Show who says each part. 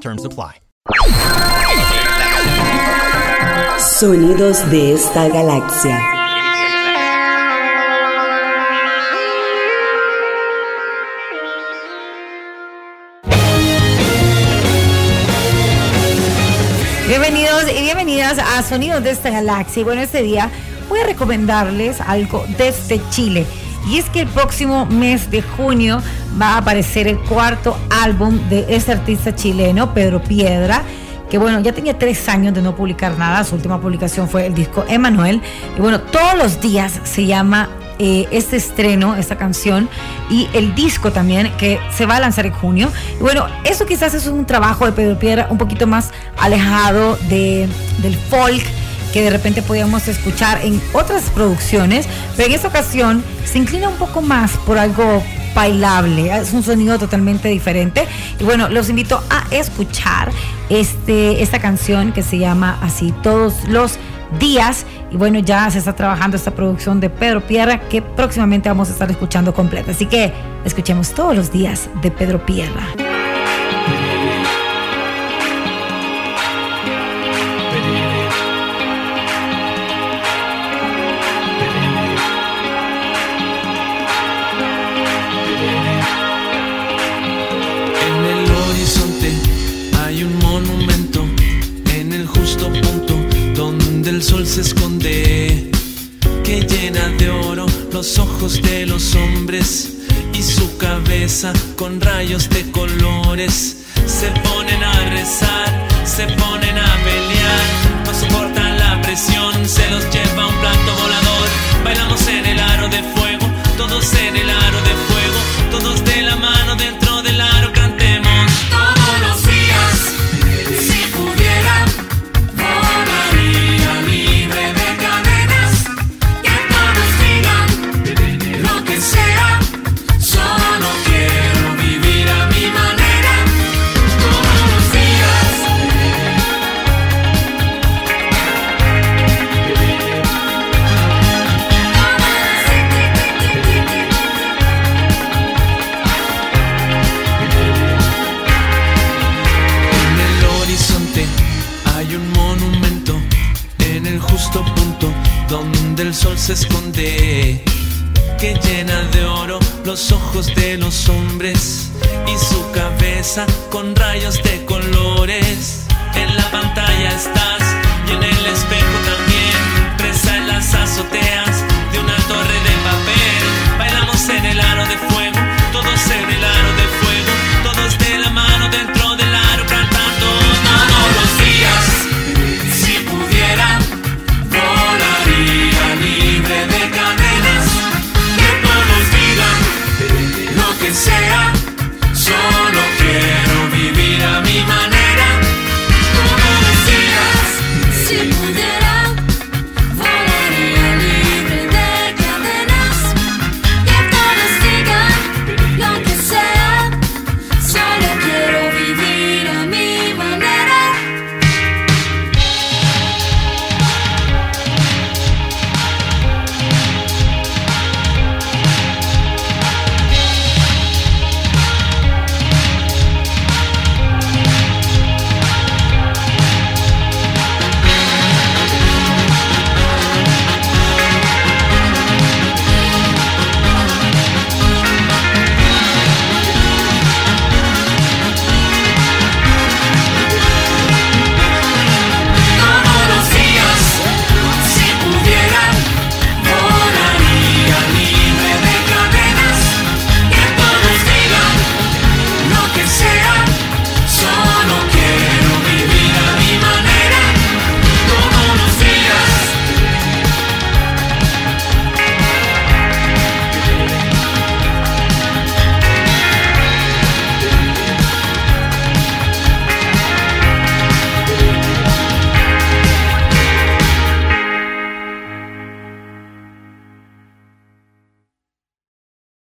Speaker 1: Terms apply.
Speaker 2: Sonidos de esta galaxia.
Speaker 3: Bienvenidos y bienvenidas a Sonidos de esta galaxia. Y bueno, este día voy a recomendarles algo desde Chile. Y es que el próximo mes de junio va a aparecer el cuarto álbum de este artista chileno, Pedro Piedra, que bueno, ya tenía tres años de no publicar nada. Su última publicación fue el disco Emanuel. Y bueno, todos los días se llama eh, este estreno, esta canción y el disco también que se va a lanzar en junio. Y bueno, eso quizás es un trabajo de Pedro Piedra un poquito más alejado de, del folk que de repente podíamos escuchar en otras producciones, pero en esta ocasión se inclina un poco más por algo bailable, es un sonido totalmente diferente. Y bueno, los invito a escuchar este, esta canción que se llama así, Todos los días. Y bueno, ya se está trabajando esta producción de Pedro Pierra que próximamente vamos a estar escuchando completa. Así que escuchemos todos los días de Pedro Pierra.
Speaker 4: Los ojos de los hombres y su cabeza con rayos de colores. Se ponen a rezar, justo punto donde el sol se esconde, que llena de
Speaker 5: oro los ojos de los hombres y su cabeza con rayos de colores.
Speaker 4: En la pantalla estás y en el espejo también, presa en las azoteas de una torre de